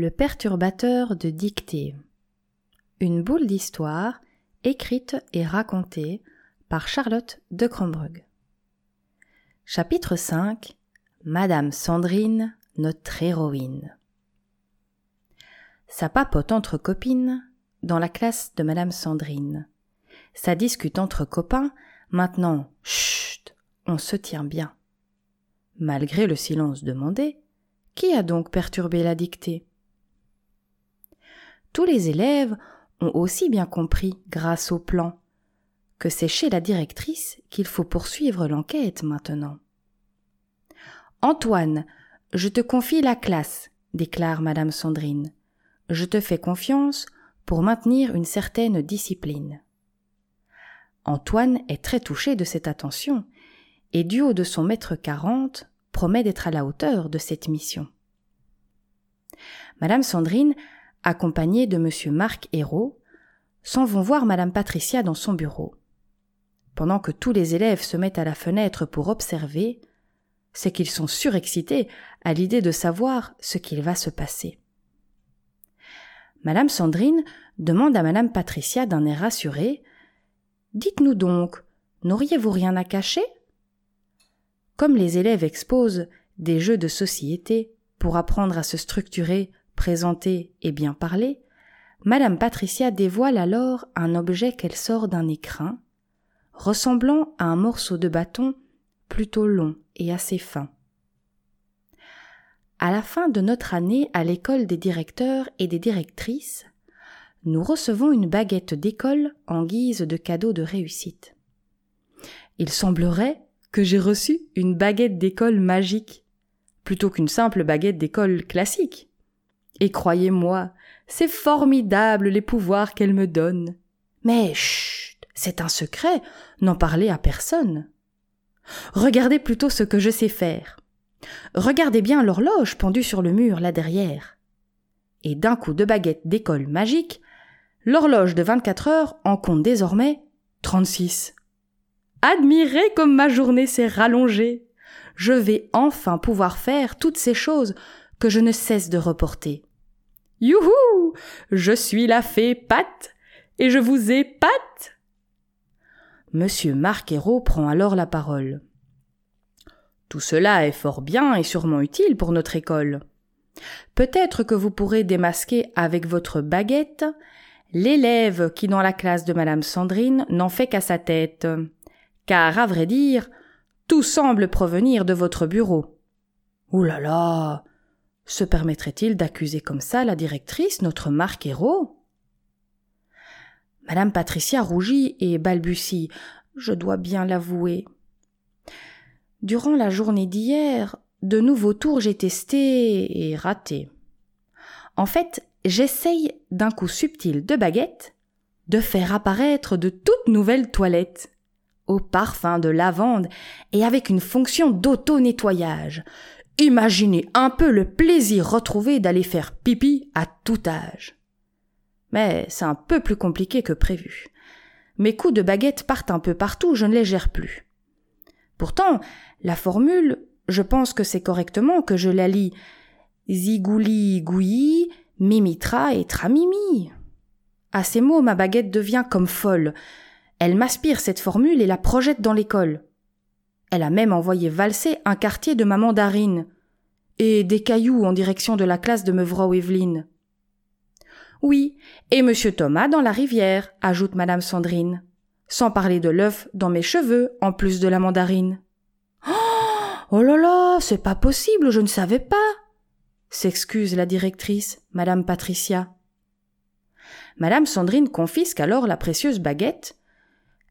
Le perturbateur de dictée. Une boule d'histoire écrite et racontée par Charlotte de Crombrug. Chapitre 5 Madame Sandrine, notre héroïne. Ça papote entre copines dans la classe de Madame Sandrine. Ça discute entre copains, maintenant, chut, on se tient bien. Malgré le silence demandé, qui a donc perturbé la dictée? Tous les élèves ont aussi bien compris, grâce au plan, que c'est chez la directrice qu'il faut poursuivre l'enquête maintenant. Antoine, je te confie la classe, déclare madame Sandrine. Je te fais confiance pour maintenir une certaine discipline. Antoine est très touché de cette attention, et du haut de son mètre quarante, promet d'être à la hauteur de cette mission. Madame Sandrine, accompagnée de monsieur Marc Hérault, s'en vont voir madame Patricia dans son bureau. Pendant que tous les élèves se mettent à la fenêtre pour observer, c'est qu'ils sont surexcités à l'idée de savoir ce qu'il va se passer. Madame Sandrine demande à madame Patricia d'un air rassuré Dites-nous donc, n'auriez-vous rien à cacher? Comme les élèves exposent des jeux de société pour apprendre à se structurer, présenter et bien parler, Madame Patricia dévoile alors un objet qu'elle sort d'un écrin, ressemblant à un morceau de bâton plutôt long et assez fin. À la fin de notre année à l'école des directeurs et des directrices, nous recevons une baguette d'école en guise de cadeau de réussite. Il semblerait que j'ai reçu une baguette d'école magique, plutôt qu'une simple baguette d'école classique. Et croyez-moi, c'est formidable les pouvoirs qu'elle me donne. Mais chut, c'est un secret, n'en parlez à personne. Regardez plutôt ce que je sais faire. Regardez bien l'horloge pendue sur le mur là derrière. Et d'un coup de baguette d'école magique, l'horloge de 24 heures en compte désormais 36. Admirez comme ma journée s'est rallongée. Je vais enfin pouvoir faire toutes ces choses que je ne cesse de reporter. Youhou! Je suis la fée Pat, et je vous épate! Monsieur Marquero prend alors la parole. Tout cela est fort bien et sûrement utile pour notre école. Peut-être que vous pourrez démasquer avec votre baguette l'élève qui dans la classe de madame Sandrine n'en fait qu'à sa tête. Car, à vrai dire, tout semble provenir de votre bureau. Ouh là là! Se permettrait-il d'accuser comme ça la directrice, notre Marc Hérault Madame Patricia rougit et balbutie. Je dois bien l'avouer. Durant la journée d'hier, de nouveaux tours j'ai testé et raté. En fait, j'essaye d'un coup subtil de baguette de faire apparaître de toutes nouvelles toilettes au parfum de lavande et avec une fonction d'auto-nettoyage, Imaginez un peu le plaisir retrouvé d'aller faire pipi à tout âge. Mais c'est un peu plus compliqué que prévu. Mes coups de baguette partent un peu partout, je ne les gère plus. Pourtant, la formule, je pense que c'est correctement que je la lis zigouli gouilli, mimitra et tramimi. À ces mots, ma baguette devient comme folle. Elle m'aspire cette formule et la projette dans l'école. Elle a même envoyé valser un quartier de ma mandarine et des cailloux en direction de la classe de Meuvreau Evelyne. Oui, et monsieur Thomas dans la rivière, ajoute madame Sandrine. Sans parler de l'œuf dans mes cheveux, en plus de la mandarine. Oh, oh là là, c'est pas possible, je ne savais pas. S'excuse la directrice, madame Patricia. Madame Sandrine confisque alors la précieuse baguette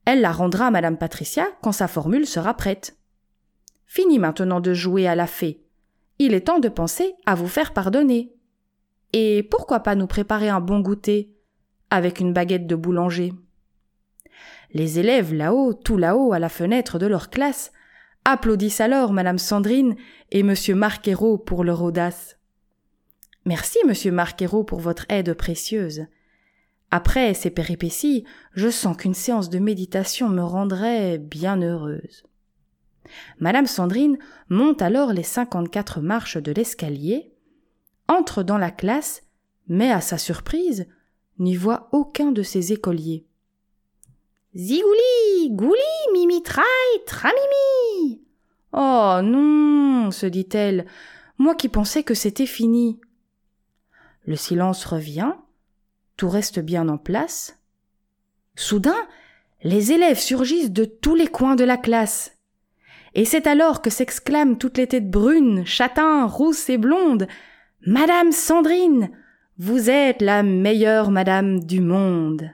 elle la rendra à Madame Patricia quand sa formule sera prête. Fini maintenant de jouer à la fée. Il est temps de penser à vous faire pardonner. Et pourquoi pas nous préparer un bon goûter avec une baguette de boulanger? Les élèves là-haut, tout là-haut à la fenêtre de leur classe, applaudissent alors Madame Sandrine et Monsieur Marquero pour leur audace. Merci, Monsieur Marquero, pour votre aide précieuse. Après ces péripéties, je sens qu'une séance de méditation me rendrait bien heureuse. Madame Sandrine monte alors les cinquante-quatre marches de l'escalier, entre dans la classe, mais à sa surprise, n'y voit aucun de ses écoliers. Zigouli, gouli, mimitraille, tramimi. Oh non, se dit-elle, moi qui pensais que c'était fini. Le silence revient, tout reste bien en place. Soudain, les élèves surgissent de tous les coins de la classe. Et c'est alors que s'exclament toutes les têtes brunes, châtains, rousses et blondes. Madame Sandrine, vous êtes la meilleure madame du monde.